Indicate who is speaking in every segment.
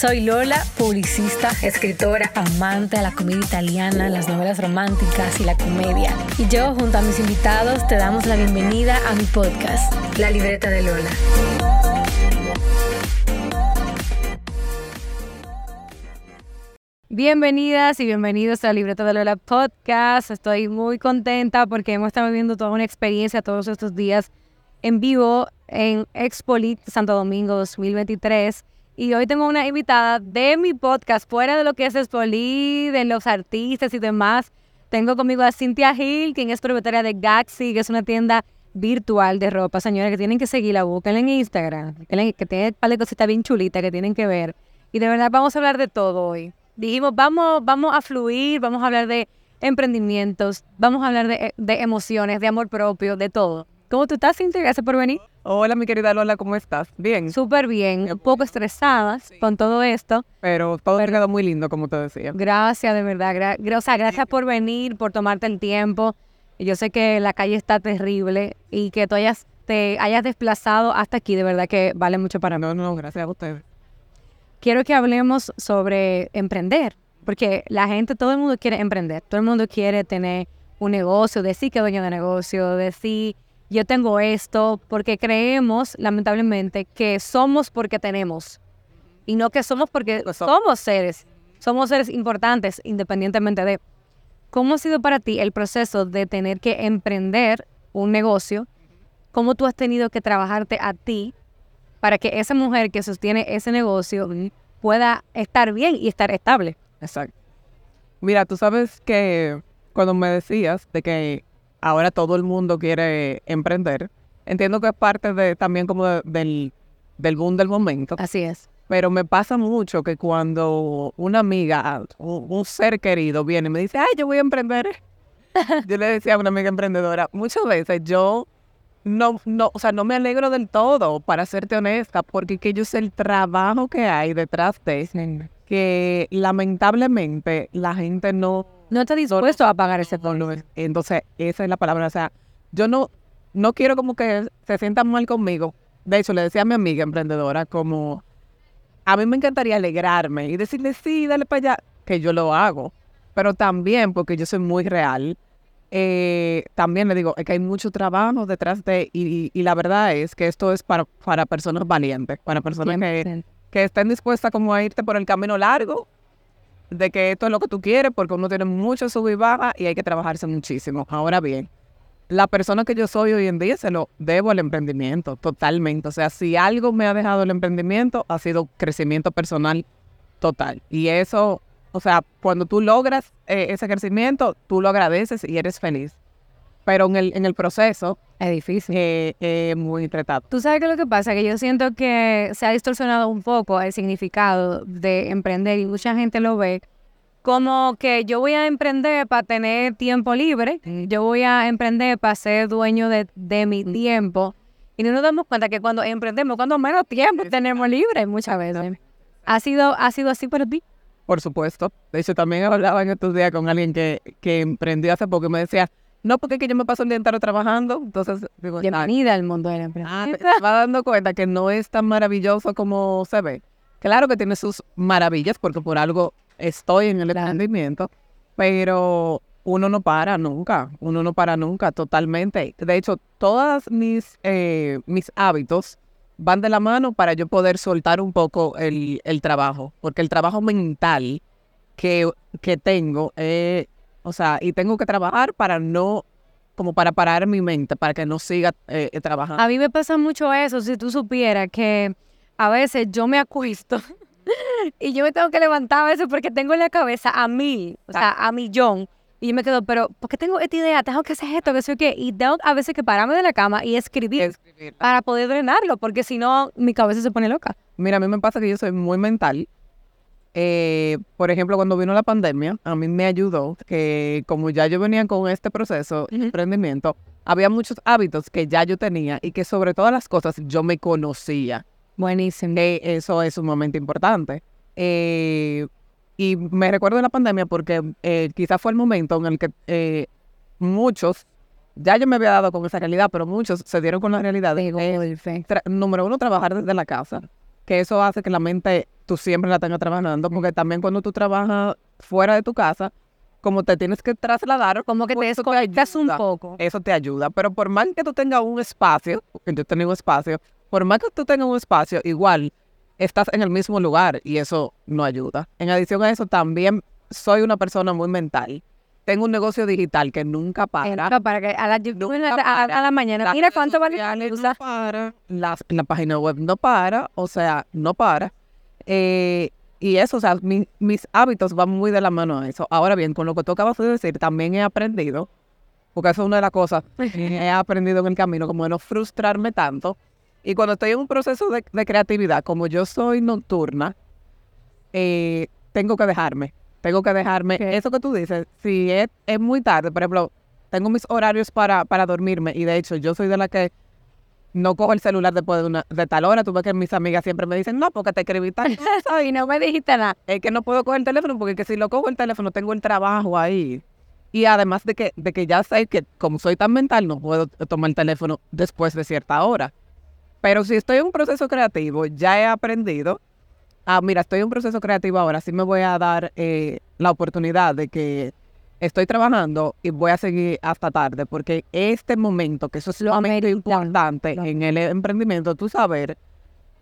Speaker 1: Soy Lola, publicista, escritora, amante de la comedia italiana, las novelas románticas y la comedia. Y yo, junto a mis invitados, te damos la bienvenida a mi podcast, La Libreta de Lola. Bienvenidas y bienvenidos a la Libreta de Lola Podcast. Estoy muy contenta porque hemos estado viviendo toda una experiencia todos estos días en vivo en Expolit Santo Domingo 2023 y hoy tengo una invitada de mi podcast, fuera de lo que es Spoli, de los artistas y demás. Tengo conmigo a Cintia Hill, quien es propietaria de Gaxi, que es una tienda virtual de ropa. Señores, que tienen que seguirla, búsquenla en Instagram, que tiene un par de cositas bien chulitas que tienen que ver. Y de verdad vamos a hablar de todo hoy. Dijimos, vamos, vamos a fluir, vamos a hablar de emprendimientos, vamos a hablar de, de emociones, de amor propio, de todo. ¿Cómo tú estás, Cintia? Gracias por venir.
Speaker 2: Hola, mi querida Lola, ¿cómo estás? Bien.
Speaker 1: Súper bien, un poco estresada con todo esto.
Speaker 2: Pero todo ha quedado muy lindo, como te decía.
Speaker 1: Gracias, de verdad. o sea, gracias por venir, por tomarte el tiempo. Yo sé que la calle está terrible y que tú hayas, te hayas desplazado hasta aquí, de verdad que vale mucho para mí.
Speaker 2: No, no, gracias a ustedes.
Speaker 1: Quiero que hablemos sobre emprender, porque la gente, todo el mundo quiere emprender, todo el mundo quiere tener un negocio, decir que es dueño de negocio, decir yo tengo esto, porque creemos, lamentablemente, que somos porque tenemos y no que somos porque somos seres. Somos seres importantes independientemente de cómo ha sido para ti el proceso de tener que emprender un negocio, cómo tú has tenido que trabajarte a ti para que esa mujer que sostiene ese negocio pueda estar bien y estar estable.
Speaker 2: Exacto. Mira, tú sabes que cuando me decías de que ahora todo el mundo quiere emprender. Entiendo que es parte de también como del, del boom del momento.
Speaker 1: Así es.
Speaker 2: Pero me pasa mucho que cuando una amiga, un, ser querido viene y me dice, ay, yo voy a emprender. yo le decía a una amiga emprendedora, muchas veces yo no, no, o sea, no me alegro del todo, para serte honesta, porque que yo sé el trabajo que hay detrás de eso, que lamentablemente la gente no
Speaker 1: no está dispuesto a pagar ese fondo.
Speaker 2: Entonces, esa es la palabra. O sea, yo no, no quiero como que se sientan mal conmigo. De hecho, le decía a mi amiga emprendedora como, a mí me encantaría alegrarme y decirle, sí, dale para allá, que yo lo hago. Pero también, porque yo soy muy real, eh, también le digo, es que hay mucho trabajo detrás de, y, y, la verdad es que esto es para, para personas valientes, para personas que, que estén dispuestas como a irte por el camino largo de que esto es lo que tú quieres porque uno tiene mucho sub y baja y hay que trabajarse muchísimo. Ahora bien, la persona que yo soy hoy en día se lo debo al emprendimiento, totalmente. O sea, si algo me ha dejado el emprendimiento, ha sido crecimiento personal total. Y eso, o sea, cuando tú logras eh, ese crecimiento, tú lo agradeces y eres feliz. Pero en el, en el proceso...
Speaker 1: Es difícil.
Speaker 2: Es eh, muy tratado.
Speaker 1: Tú sabes que lo que pasa, que yo siento que se ha distorsionado un poco el significado de emprender y mucha gente lo ve como que yo voy a emprender para tener tiempo libre, yo voy a emprender para ser dueño de, de mi tiempo. Y no nos damos cuenta que cuando emprendemos, cuando menos tiempo tenemos libre muchas veces. ¿Ha sido, ¿Ha sido así para ti?
Speaker 2: Por supuesto. De hecho, también hablaba en estos días con alguien que, que emprendió hace poco y me decía, no, porque es que yo me paso el día entero trabajando. Entonces,
Speaker 1: digo, bienvenida al mundo de la empresa.
Speaker 2: Ah, te va dando cuenta que no es tan maravilloso como se ve. Claro que tiene sus maravillas, porque por algo estoy en el emprendimiento, pero uno no para nunca, uno no para nunca totalmente. De hecho, todos mis, eh, mis hábitos van de la mano para yo poder soltar un poco el, el trabajo, porque el trabajo mental que, que tengo es o sea, y tengo que trabajar para no, como para parar mi mente, para que no siga eh, eh, trabajando.
Speaker 1: A mí me pasa mucho eso, si tú supieras que a veces yo me acuesto y yo me tengo que levantar a veces porque tengo en la cabeza a mí, o sea, a millón. Y yo me quedo, pero ¿por qué tengo esta idea? Tengo que hacer esto, que sé qué. Y tengo a veces que pararme de la cama y escribir, para poder drenarlo, porque si no, mi cabeza se pone loca.
Speaker 2: Mira, a mí me pasa que yo soy muy mental Eh, por ejemplo, cuando vino la pandemia, a mí me ayudó que como ya yo venía con este proceso de emprendimiento, había muchos hábitos que ya yo tenía y que sobre todas las cosas yo me conocía.
Speaker 1: Buenísimo.
Speaker 2: Que eso es sumamente importante. Eh, y me recuerdo de la pandemia porque eh, quizás fue el momento en el que eh, muchos, ya yo me había dado con esa realidad, pero muchos se dieron con la realidad de, número uno, trabajar desde la casa, que eso hace que la mente tú siempre la tengas trabajando, porque también cuando tú trabajas fuera de tu casa, como te tienes que trasladar,
Speaker 1: Como que te
Speaker 2: pues eso
Speaker 1: desconectas un poco.
Speaker 2: Eso te ayuda, pero por más que tú tengas un espacio, porque yo tenía un espacio, por más que tú tengas un espacio, igual estás en el mismo lugar y eso no ayuda. En adición a eso, también soy una persona muy mental. Tengo un negocio digital que nunca para.
Speaker 1: Nunca para que a la,
Speaker 2: Nunca
Speaker 1: a,
Speaker 2: para.
Speaker 1: a la mañana.
Speaker 2: Las
Speaker 1: Mira cuánto vale.
Speaker 2: No para. La página web no para. O sea, no para. Eh, y eso, o sea, mi- mis hábitos van muy de la mano a eso. Ahora bien, con lo que tú acabas de decir, también he aprendido, porque eso es una de las cosas que he aprendido en el camino, como de no frustrarme tanto. Y cuando estoy en un proceso de, de creatividad, como yo soy nocturna, eh, tengo que dejarme. Tengo que dejarme. Eso que tú dices, si es, es muy tarde, por ejemplo, tengo mis horarios para, para dormirme y de hecho yo soy de la que no cojo el celular después de, una, de tal hora. Tú ves que mis amigas siempre me dicen, no, porque te escribí tal cosa
Speaker 1: Y no me dijiste nada.
Speaker 2: es que no puedo coger el teléfono porque que si lo cojo el teléfono tengo el trabajo ahí. Y además de que, de que ya sé que como soy tan mental no puedo tomar el teléfono después de cierta hora. Pero si estoy en un proceso creativo, ya he aprendido. Ah, mira, estoy en un proceso creativo ahora, sí me voy a dar eh, la oportunidad de que estoy trabajando y voy a seguir hasta tarde, porque este momento, que eso es
Speaker 1: Lo amerita,
Speaker 2: importante en el emprendimiento, tú saber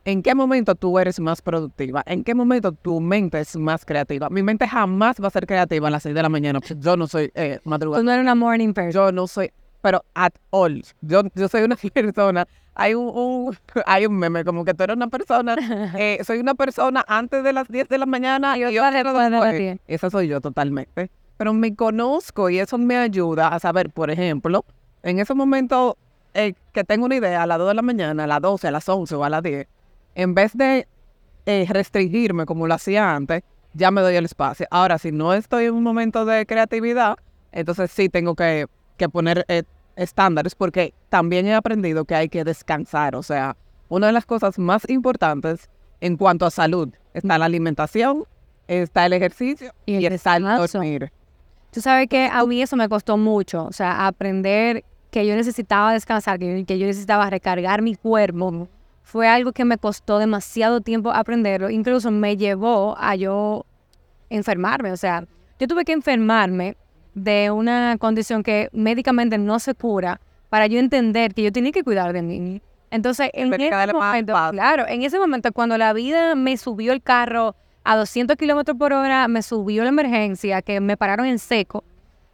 Speaker 2: en qué momento tú eres más productiva, en qué momento tu mente es más creativa. Mi mente jamás va a ser creativa a las 6 de la mañana, porque yo no soy eh,
Speaker 1: Tú
Speaker 2: madrugada.
Speaker 1: no eres una morning person.
Speaker 2: Yo no soy, pero at all. Yo, yo soy una persona. Hay un, un- hay un meme como que tú eres una persona. eh, soy una persona antes de las 10 de la mañana
Speaker 1: Y
Speaker 2: y,
Speaker 1: otra
Speaker 2: otra
Speaker 1: después de las
Speaker 2: después.
Speaker 1: 10.
Speaker 2: Esa soy yo totalmente. Pero me conozco y eso me ayuda a saber, por ejemplo, en esos momentos eh, que tengo una idea a las 2 de la mañana, a las 12, a las 11 o a las 10, en vez de eh, restringirme como lo hacía antes, ya me doy el espacio. Ahora, si no estoy en un momento de creatividad, entonces sí tengo que, que poner eh, estándares porque también he aprendido que hay que descansar. O sea, una de las cosas más importantes en cuanto a salud está la alimentación, está el ejercicio
Speaker 1: Y el
Speaker 2: y, está el dormir.
Speaker 1: Tú sabes que a mí eso me costó mucho, o sea, aprender que yo necesitaba descansar, que que yo necesitaba recargar mi cuerpo, fue algo que me costó demasiado tiempo aprenderlo, incluso me llevó a yo enfermarme, o sea, yo tuve que enfermarme de una condición que médicamente no se cura para yo entender que yo tenía que cuidar de mí. Entonces, en ese momento, claro, en ese momento cuando la vida me subió el carro a 200 kilómetros por hora, me subió la emergencia, que me pararon en seco,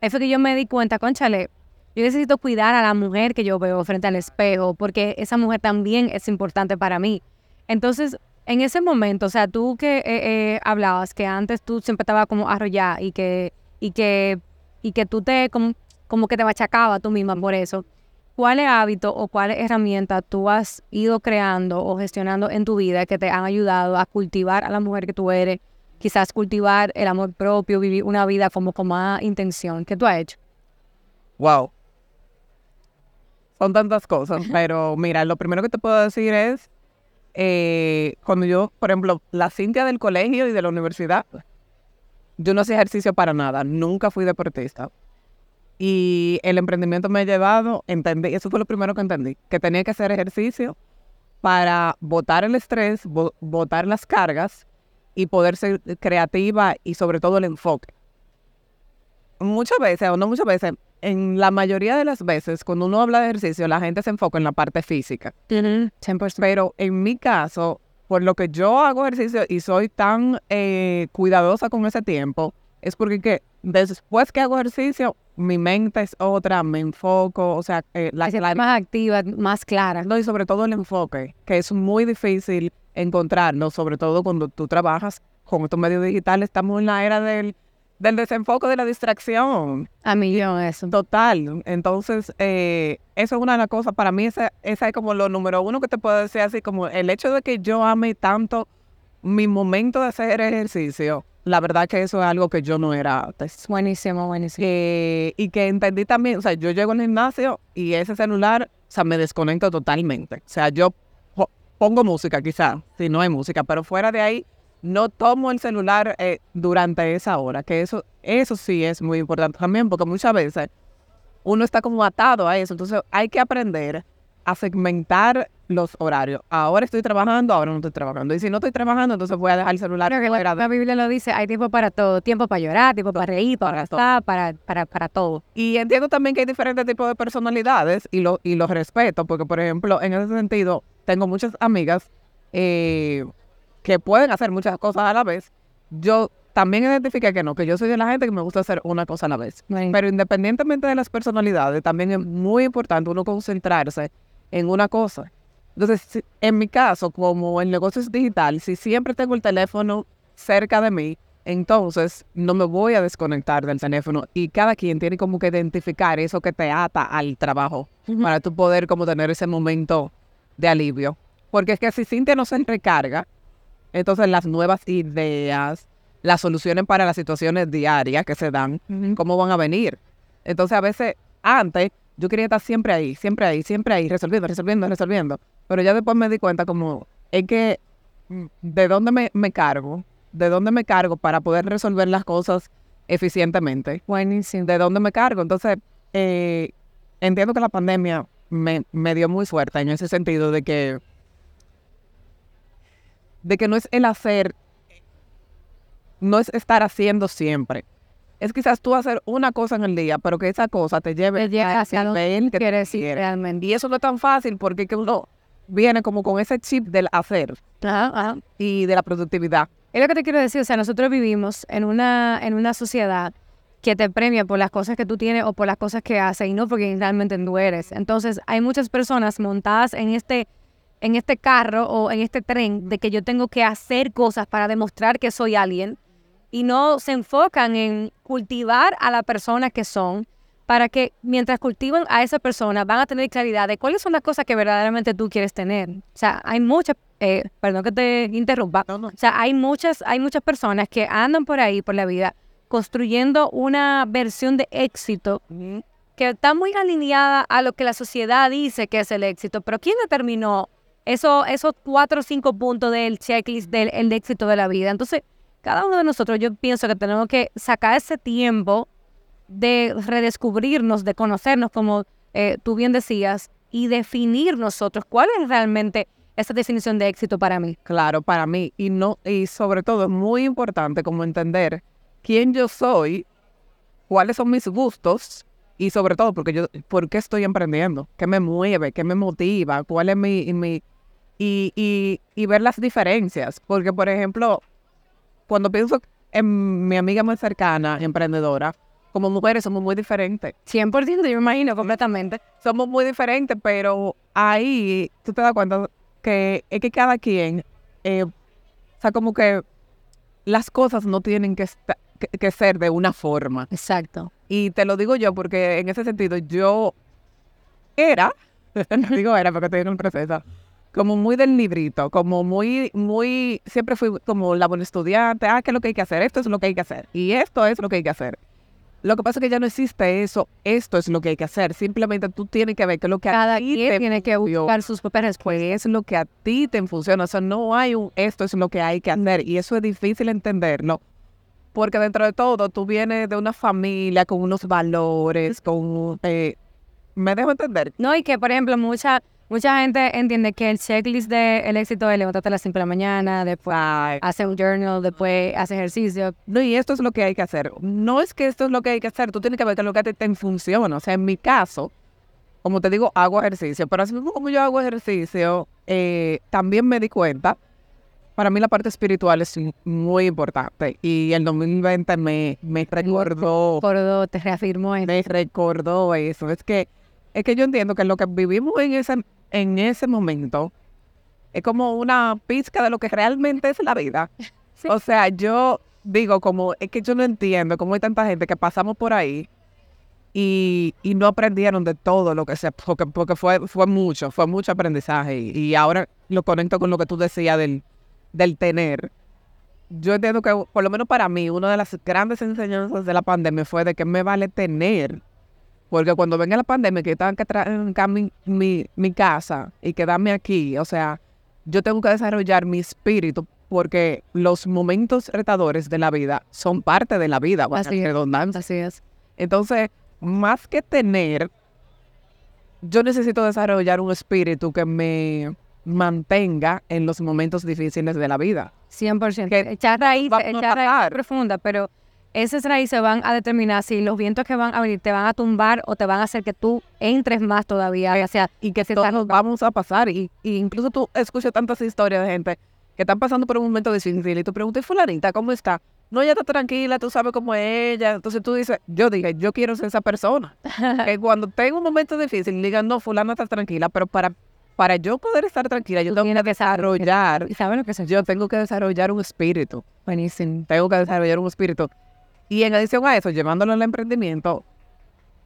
Speaker 1: ahí fue que yo me di cuenta, conchale, yo necesito cuidar a la mujer que yo veo frente al espejo, porque esa mujer también es importante para mí. Entonces, en ese momento, o sea, tú que eh, eh, hablabas que antes tú siempre estabas como arrollada y que, y que, y que tú te, como, como que te machacabas tú misma por eso. ¿Cuáles hábitos o cuáles herramientas tú has ido creando o gestionando en tu vida que te han ayudado a cultivar a la mujer que tú eres? Quizás cultivar el amor propio, vivir una vida como con más intención. ¿Qué tú has hecho?
Speaker 2: Wow. Son tantas cosas, pero mira, lo primero que te puedo decir es, eh, cuando yo, por ejemplo, la Cintia del colegio y de la universidad, yo no hacía ejercicio para nada, nunca fui deportista. Y el emprendimiento me ha llevado, entendí, eso fue lo primero que entendí, que tenía que hacer ejercicio para botar el estrés, bo- botar las cargas y poder ser creativa y sobre todo el enfoque muchas veces, o no muchas veces, en la mayoría de las veces, cuando uno habla de ejercicio, la gente se enfoca en la parte física.
Speaker 1: 100%.
Speaker 2: Pero en mi caso, por lo que yo hago ejercicio y soy tan eh, cuidadosa con ese tiempo, es porque que después que hago ejercicio, mi mente es otra, me enfoco, o sea, eh, la, la-
Speaker 1: más activa, más clara.
Speaker 2: no, y sobre todo el enfoque, que es muy difícil encontrarlo, sobre todo cuando tú trabajas con estos medios digitales, estamos en la era del, del desenfoque, de la distracción.
Speaker 1: A millón eso.
Speaker 2: Total. Entonces, eh, eso es una de las cosas. Para mí, esa, esa es como lo número uno que te puedo decir, así como el hecho de que yo ame tanto mi momento de hacer ejercicio, la verdad que eso es algo que yo no era antes.
Speaker 1: Buenísimo, buenísimo.
Speaker 2: Y que entendí también, o sea, yo llego al gimnasio y ese celular, o sea, me desconecto totalmente. O sea, yo po- pongo música quizá, si no hay música, pero fuera de ahí, no tomo el celular eh, durante esa hora, que eso, eso sí es muy importante también, porque muchas veces uno está como atado a eso, entonces hay que aprender a segmentar los horarios. Ahora estoy trabajando, ahora no estoy trabajando. Y si no estoy trabajando, entonces voy a dejar el celular
Speaker 1: que la, la Biblia lo dice, hay tiempo para todo, tiempo para llorar, tiempo para reír, para gastar, para, para, para todo.
Speaker 2: Y entiendo también que hay diferentes tipos de personalidades y, lo, y los respeto, porque por ejemplo, en ese sentido, tengo muchas amigas eh, que pueden hacer muchas cosas a la vez. Yo también identifiqué que no, que yo soy de la gente que me gusta hacer una cosa a la vez. Pero independientemente de las personalidades, también es muy importante uno concentrarse en una cosa. Entonces, en mi caso, como el negocio es digital, si siempre tengo el teléfono cerca de mí, entonces no me voy a desconectar del teléfono y cada quien tiene como que identificar eso que te ata al trabajo para tú poder como tener ese momento de alivio. Porque es que si Cintia no se recarga, entonces las nuevas ideas, las soluciones para las situaciones diarias que se dan, ¿cómo van a venir? Entonces a veces, antes, yo quería estar siempre ahí, siempre ahí, siempre ahí, resolviendo, resolviendo, resolviendo. Pero ya después me di cuenta como, es que, mm, ¿de dónde me, me cargo? ¿De dónde me cargo para poder resolver las cosas eficientemente?
Speaker 1: Buenísimo.
Speaker 2: ¿De dónde me cargo? Entonces, eh, entiendo que la pandemia me, me dio muy suerte en ese sentido de que, de que no es el hacer, no es estar haciendo siempre. Es quizás tú hacer una cosa en el día, pero que esa cosa te lleve
Speaker 1: Te
Speaker 2: a
Speaker 1: hacia
Speaker 2: nivel que
Speaker 1: quieres ir
Speaker 2: quieres.
Speaker 1: realmente.
Speaker 2: Y eso no es tan fácil porque que uno viene como con ese chip del hacer
Speaker 1: Ajá, ajá.
Speaker 2: y de la productividad.
Speaker 1: Es lo que te quiero decir, o sea, nosotros vivimos en una, en una sociedad que te premia por las cosas que tú tienes o por las cosas que haces y no porque realmente tú eres. Entonces, hay muchas personas montadas en este, en este carro o en este tren de que yo tengo que hacer cosas para demostrar que soy alguien y no se enfocan en cultivar a la persona que son para que mientras cultivan a esa persona van a tener claridad de cuáles son las cosas que verdaderamente tú quieres tener. O sea, hay muchas, eh, perdón que te interrumpa,
Speaker 2: No, no.
Speaker 1: o sea, hay muchas, hay muchas personas que andan por ahí, por la vida, construyendo una versión de éxito que está muy alineada a lo que la sociedad dice que es el éxito. Pero ¿quién determinó eso, esos cuatro o cinco puntos del checklist del el éxito de la vida? Entonces, cada uno de nosotros, yo pienso que tenemos que sacar ese tiempo de redescubrirnos, de conocernos, como eh, tú bien decías, y definir nosotros cuál es realmente esa definición de éxito para mí.
Speaker 2: Claro, para mí. Y no, y sobre todo es muy importante como entender quién yo soy, cuáles son mis gustos y sobre todo porque yo, por qué estoy emprendiendo, qué me mueve, qué me motiva, cuál es mi, mi y, y, y ver las diferencias. Porque, por ejemplo, cuando pienso en mi amiga más cercana, emprendedora, como mujeres somos muy diferentes.
Speaker 1: 100%, yo me imagino completamente.
Speaker 2: Somos muy diferentes, pero ahí tú te das cuenta que es que cada quien, eh, o sea, como que las cosas no tienen que, que, que ser de una forma.
Speaker 1: Exacto.
Speaker 2: Y te lo digo yo porque en ese sentido yo era, digo era porque estoy en el proceso, como muy del librito, como muy, muy, siempre fui como la buena estudiante, ah, ¿qué es lo que hay que hacer? Esto es lo que hay que hacer. Y esto es lo que hay que hacer. Lo que pasa es que ya no existe eso, esto es lo que hay que hacer. Simplemente tú tienes que ver qué es lo que
Speaker 1: Cada
Speaker 2: a ti
Speaker 1: quien
Speaker 2: te
Speaker 1: tiene que buscar sus propias respuestas.
Speaker 2: es lo que a ti te funciona. O sea, no hay un esto es lo que hay que hacer. Y eso es difícil entenderlo. Porque dentro de todo, tú vienes de una familia con unos valores, con... eh, ¿Me dejo entender?
Speaker 1: No, y que, por ejemplo, mucha, mucha gente entiende que el checklist del éxito es levantarte a las 5 de la mañana, después hace un journal, después hace ejercicio.
Speaker 2: No, y esto es lo que hay que hacer. No es que esto es lo que hay que hacer, tú tienes que ver qué es lo que te funciona. O sea, en mi caso, como te digo, hago ejercicio, pero así mismo como yo hago ejercicio, eh, también me di cuenta, para mí la parte espiritual es muy importante. Y el 2020 me, me recordó,
Speaker 1: Por te reafirmó en
Speaker 2: me recordó eso. Es que, es que yo entiendo que lo que vivimos en ese, en ese momento es como una pizca de lo que realmente es la vida.
Speaker 1: Sí.
Speaker 2: O sea, yo digo, como es que yo no entiendo cómo hay tanta gente que pasamos por ahí y, y no aprendieron de todo lo que se, porque, porque fue, fue mucho, fue mucho aprendizaje. Y, y ahora lo conecto con lo que tú decías del, del tener, yo entiendo que, por lo menos para mí, una de las grandes enseñanzas de la pandemia fue de que me vale tener. Porque cuando venga la pandemia, que tengan que traer mi, mi, mi casa y quedarme aquí, o sea, yo tengo que desarrollar mi espíritu porque los momentos retadores de la vida son parte de la vida,
Speaker 1: Así es.
Speaker 2: redundancia.
Speaker 1: Así es.
Speaker 2: Entonces, más que tener, yo necesito desarrollar un espíritu que me mantenga en los momentos difíciles de la vida.
Speaker 1: 100%.
Speaker 2: Que
Speaker 1: echar raíz, echar raíz profunda, pero esas raíces van a determinar si los vientos que van a venir te van a tumbar o te van a hacer que tú entres más todavía
Speaker 2: y que
Speaker 1: se
Speaker 2: todos
Speaker 1: está-
Speaker 2: vamos a pasar. Y, y incluso tú escuchas tantas historias de gente que están pasando por un momento difícil y tú preguntas, "¿Y fulanita, ¿cómo está? No, ella está tranquila, tú sabes cómo es ella. Entonces tú dices, yo dije, yo quiero ser esa persona. que cuando tengo un momento difícil, digan, no, fulana está tranquila, pero para, para yo poder estar tranquila, yo tengo que desarrollar,
Speaker 1: ¿Y sabes lo que es eso?
Speaker 2: yo tengo que desarrollar un espíritu.
Speaker 1: Buenísimo.
Speaker 2: Tengo que desarrollar un espíritu. Y en adición a eso, llevándolo al emprendimiento,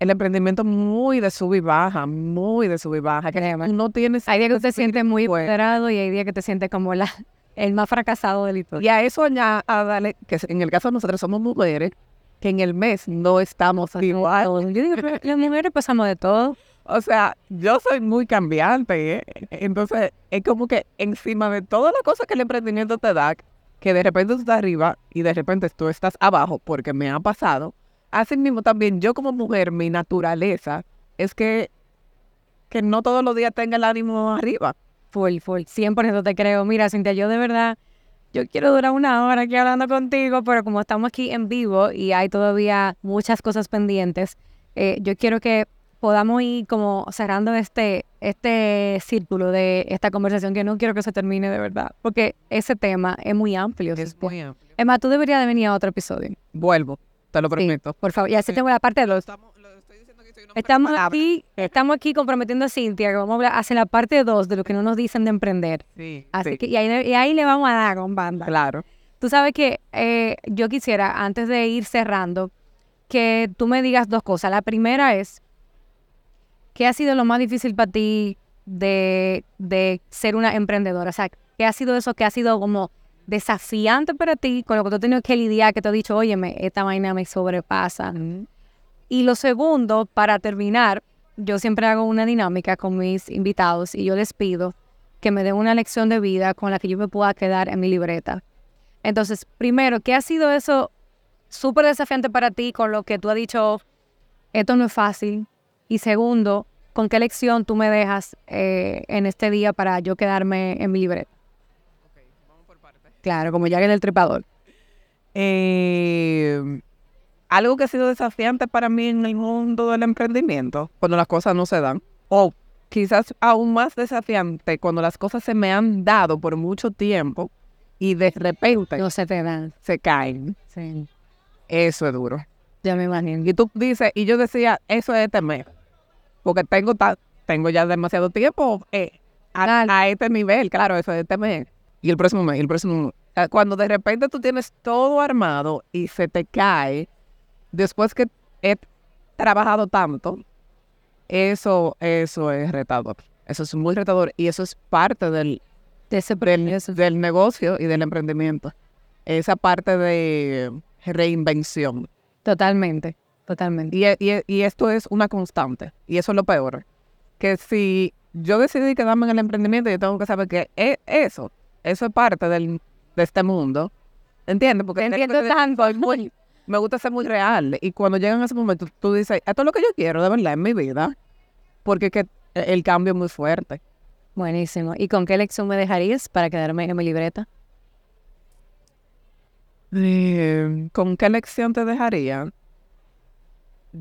Speaker 2: el emprendimiento muy de sub y baja, muy de sub y baja.
Speaker 1: Créeme.
Speaker 2: No tienes
Speaker 1: Hay días que te sientes muy empoderado y hay días que te sientes como la, el más fracasado del historia.
Speaker 2: Y a eso añádale, que en el caso de nosotros somos mujeres, que en el mes no estamos igual.
Speaker 1: Yo digo, las mujeres pasamos de todo.
Speaker 2: O sea, yo soy muy cambiante, ¿eh? Entonces, es como que encima de todas las cosas que el emprendimiento te da, que de repente tú estás arriba y de repente tú estás abajo, porque me ha pasado. Así mismo también, yo como mujer, mi naturaleza es que, que no todos los días tenga el ánimo arriba.
Speaker 1: Full, full. 100% te creo. Mira, Cintia, yo de verdad, yo quiero durar una hora aquí hablando contigo, pero como estamos aquí en vivo y hay todavía muchas cosas pendientes, eh, yo quiero que podamos ir como cerrando este, este círculo de esta conversación que no quiero que se termine de verdad, porque ese tema es muy amplio. Es más, tú deberías de venir a otro episodio.
Speaker 2: Vuelvo, te lo
Speaker 1: Sí,
Speaker 2: prometo.
Speaker 1: por favor. Y así tengo la parte de los Estamos aquí, estamos aquí comprometiendo a Cintia que vamos a hablar hacia la parte 2 de lo que no nos dicen de emprender.
Speaker 2: Sí,
Speaker 1: Así
Speaker 2: sí,
Speaker 1: que, y ahí, le- y ahí le vamos a dar con banda.
Speaker 2: claro.
Speaker 1: Tú sabes que eh, yo quisiera, antes de ir cerrando, que tú me digas dos cosas. La primera es, ¿qué ha sido lo más difícil para ti de, de ser una emprendedora? O sea, ¿qué ha sido eso que ha sido como desafiante para ti con lo que tú has tenido que lidiar, que te has dicho, óyeme, esta vaina me sobrepasa? Y lo segundo, para terminar, yo siempre hago una dinámica con mis invitados y yo les pido que me den una lección de vida con la que yo me pueda quedar en mi libreta. Entonces, primero, ¿qué ha sido eso súper desafiante para ti con lo que tú has dicho, esto no es fácil? Y segundo, ¿con qué lección tú me dejas eh, en este día para yo quedarme en mi libreta? Claro, como ya que el trepador.
Speaker 2: Eh, algo que ha sido desafiante para mí en el mundo del emprendimiento, cuando las cosas no se dan, o quizás aún más desafiante cuando las cosas se me han dado por mucho tiempo y de repente
Speaker 1: No se te dan.
Speaker 2: se caen.
Speaker 1: Sí,
Speaker 2: Eso es duro.
Speaker 1: ya me imagino.
Speaker 2: Y tú dices, y yo decía, eso es mes, porque tengo, ta- tengo ya demasiado tiempo eh, a, este nivel, claro, eso es este mes. Y el próximo mes, el próximo mes. Cuando de repente tú tienes todo armado y se te cae, después que he trabajado tanto, eso, eso es retador. Eso es muy retador y eso es parte del,
Speaker 1: De ese
Speaker 2: del negocio y del emprendimiento. Esa parte de reinvención.
Speaker 1: Totalmente, totalmente.
Speaker 2: Y, y y esto es una constante. Y eso es lo peor. Que si yo decidí quedarme en el emprendimiento, yo tengo que saber que e- eso, eso es parte del, de este mundo. ¿Entiendes? Porque
Speaker 1: entiendo
Speaker 2: que-
Speaker 1: tanto.
Speaker 2: muy- me gusta ser muy real. Y cuando llegan a ese momento, tú dices, esto es lo que yo quiero de verdad en mi vida. Porque es que el cambio es muy fuerte.
Speaker 1: Buenísimo. ¿Y con qué lección me dejarías para quedarme en mi libreta?
Speaker 2: Eh, ¿Con qué lección te dejaría?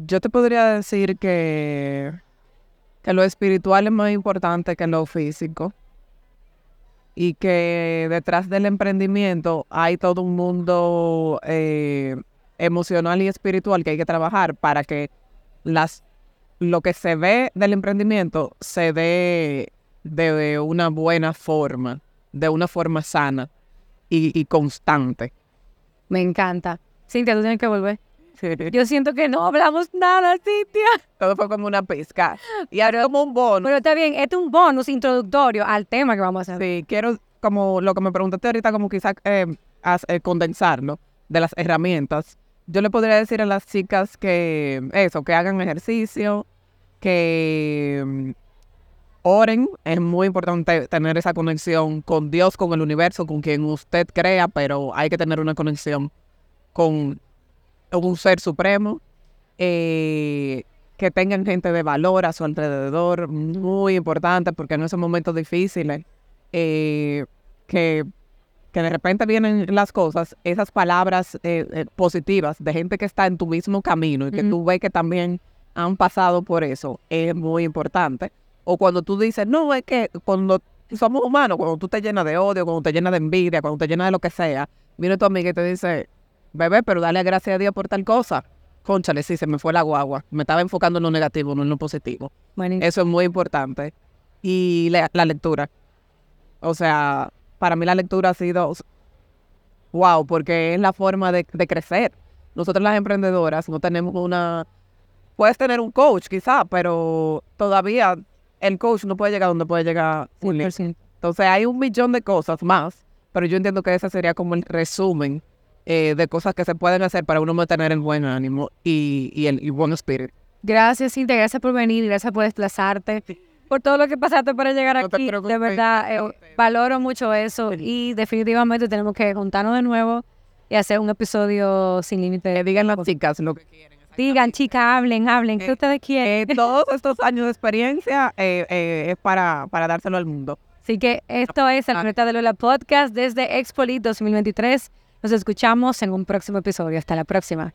Speaker 2: Yo te podría decir que, que lo espiritual es más importante que lo físico y que detrás del emprendimiento hay todo un mundo eh, emocional y espiritual que hay que trabajar para que las lo que se ve del emprendimiento se dé de una buena forma, de una forma sana y, y constante.
Speaker 1: Me encanta. Cintia, tú tienes que volver. Yo siento que no hablamos nada, Cintia.
Speaker 2: Todo fue como una pizca. Y ahora como un bono.
Speaker 1: Pero está bien, este es un bonus introductorio al tema que vamos a hacer.
Speaker 2: Sí, quiero, como lo que me preguntaste ahorita, como quizás eh, eh, condensarlo de las herramientas, yo le podría decir a las chicas que eso, que hagan ejercicio, que mm, oren. Es muy importante tener esa conexión con Dios, con el universo, con quien usted crea, pero hay que tener una conexión con un ser supremo. Eh, que tengan gente de valor a su alrededor, muy importante, porque en esos momentos difíciles, eh, que, que de repente vienen las cosas, esas palabras eh, eh, positivas de gente que está en tu mismo camino y que tú ves que también han pasado por eso, es muy importante. O cuando tú dices, no, es que cuando somos humanos, cuando tú te llenas de odio, cuando te llenas de envidia, cuando te llenas de lo que sea, viene tu amiga y te dice, bebé, pero dale gracias a Dios por tal cosa. Conchale, sí, se me fue la guagua. Me estaba enfocando en lo negativo, no en lo positivo.
Speaker 1: Bueno,
Speaker 2: Eso es muy importante. Y la, la lectura. O sea, para mí la lectura ha sido wow, porque es la forma de, de crecer. Nosotros las emprendedoras no tenemos una... Puedes tener un coach quizá, pero todavía el coach no puede llegar donde puede llegar un libro.
Speaker 1: 100%.
Speaker 2: Entonces hay un millón de cosas más, pero yo entiendo que ese sería como el resumen eh, de cosas que se pueden hacer para uno mantener el buen ánimo y, y el y buen espíritu.
Speaker 1: Gracias, Cintia. Gracias por venir. Gracias por desplazarte. Por todo lo que pasaste para llegar
Speaker 2: No
Speaker 1: aquí. De verdad, eh, valoro mucho eso. Y definitivamente tenemos que juntarnos de nuevo y hacer un episodio sin límite.
Speaker 2: Que digan las chicas lo que quieren.
Speaker 1: Digan, chicas, hablen, hablen. ¿Qué
Speaker 2: Eh,
Speaker 1: ustedes quieren?
Speaker 2: Eh, todos estos años de experiencia eh, eh, es para, para dárselo al mundo.
Speaker 1: Así que esto es el Planeta de Lola Podcast desde Expolit 2023. Nos escuchamos en un próximo episodio. Hasta la próxima.